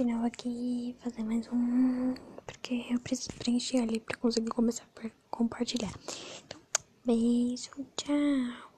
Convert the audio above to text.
de novo aqui, fazer mais um, porque eu preciso preencher ali pra conseguir começar a compartilhar. Então, beijo, tchau.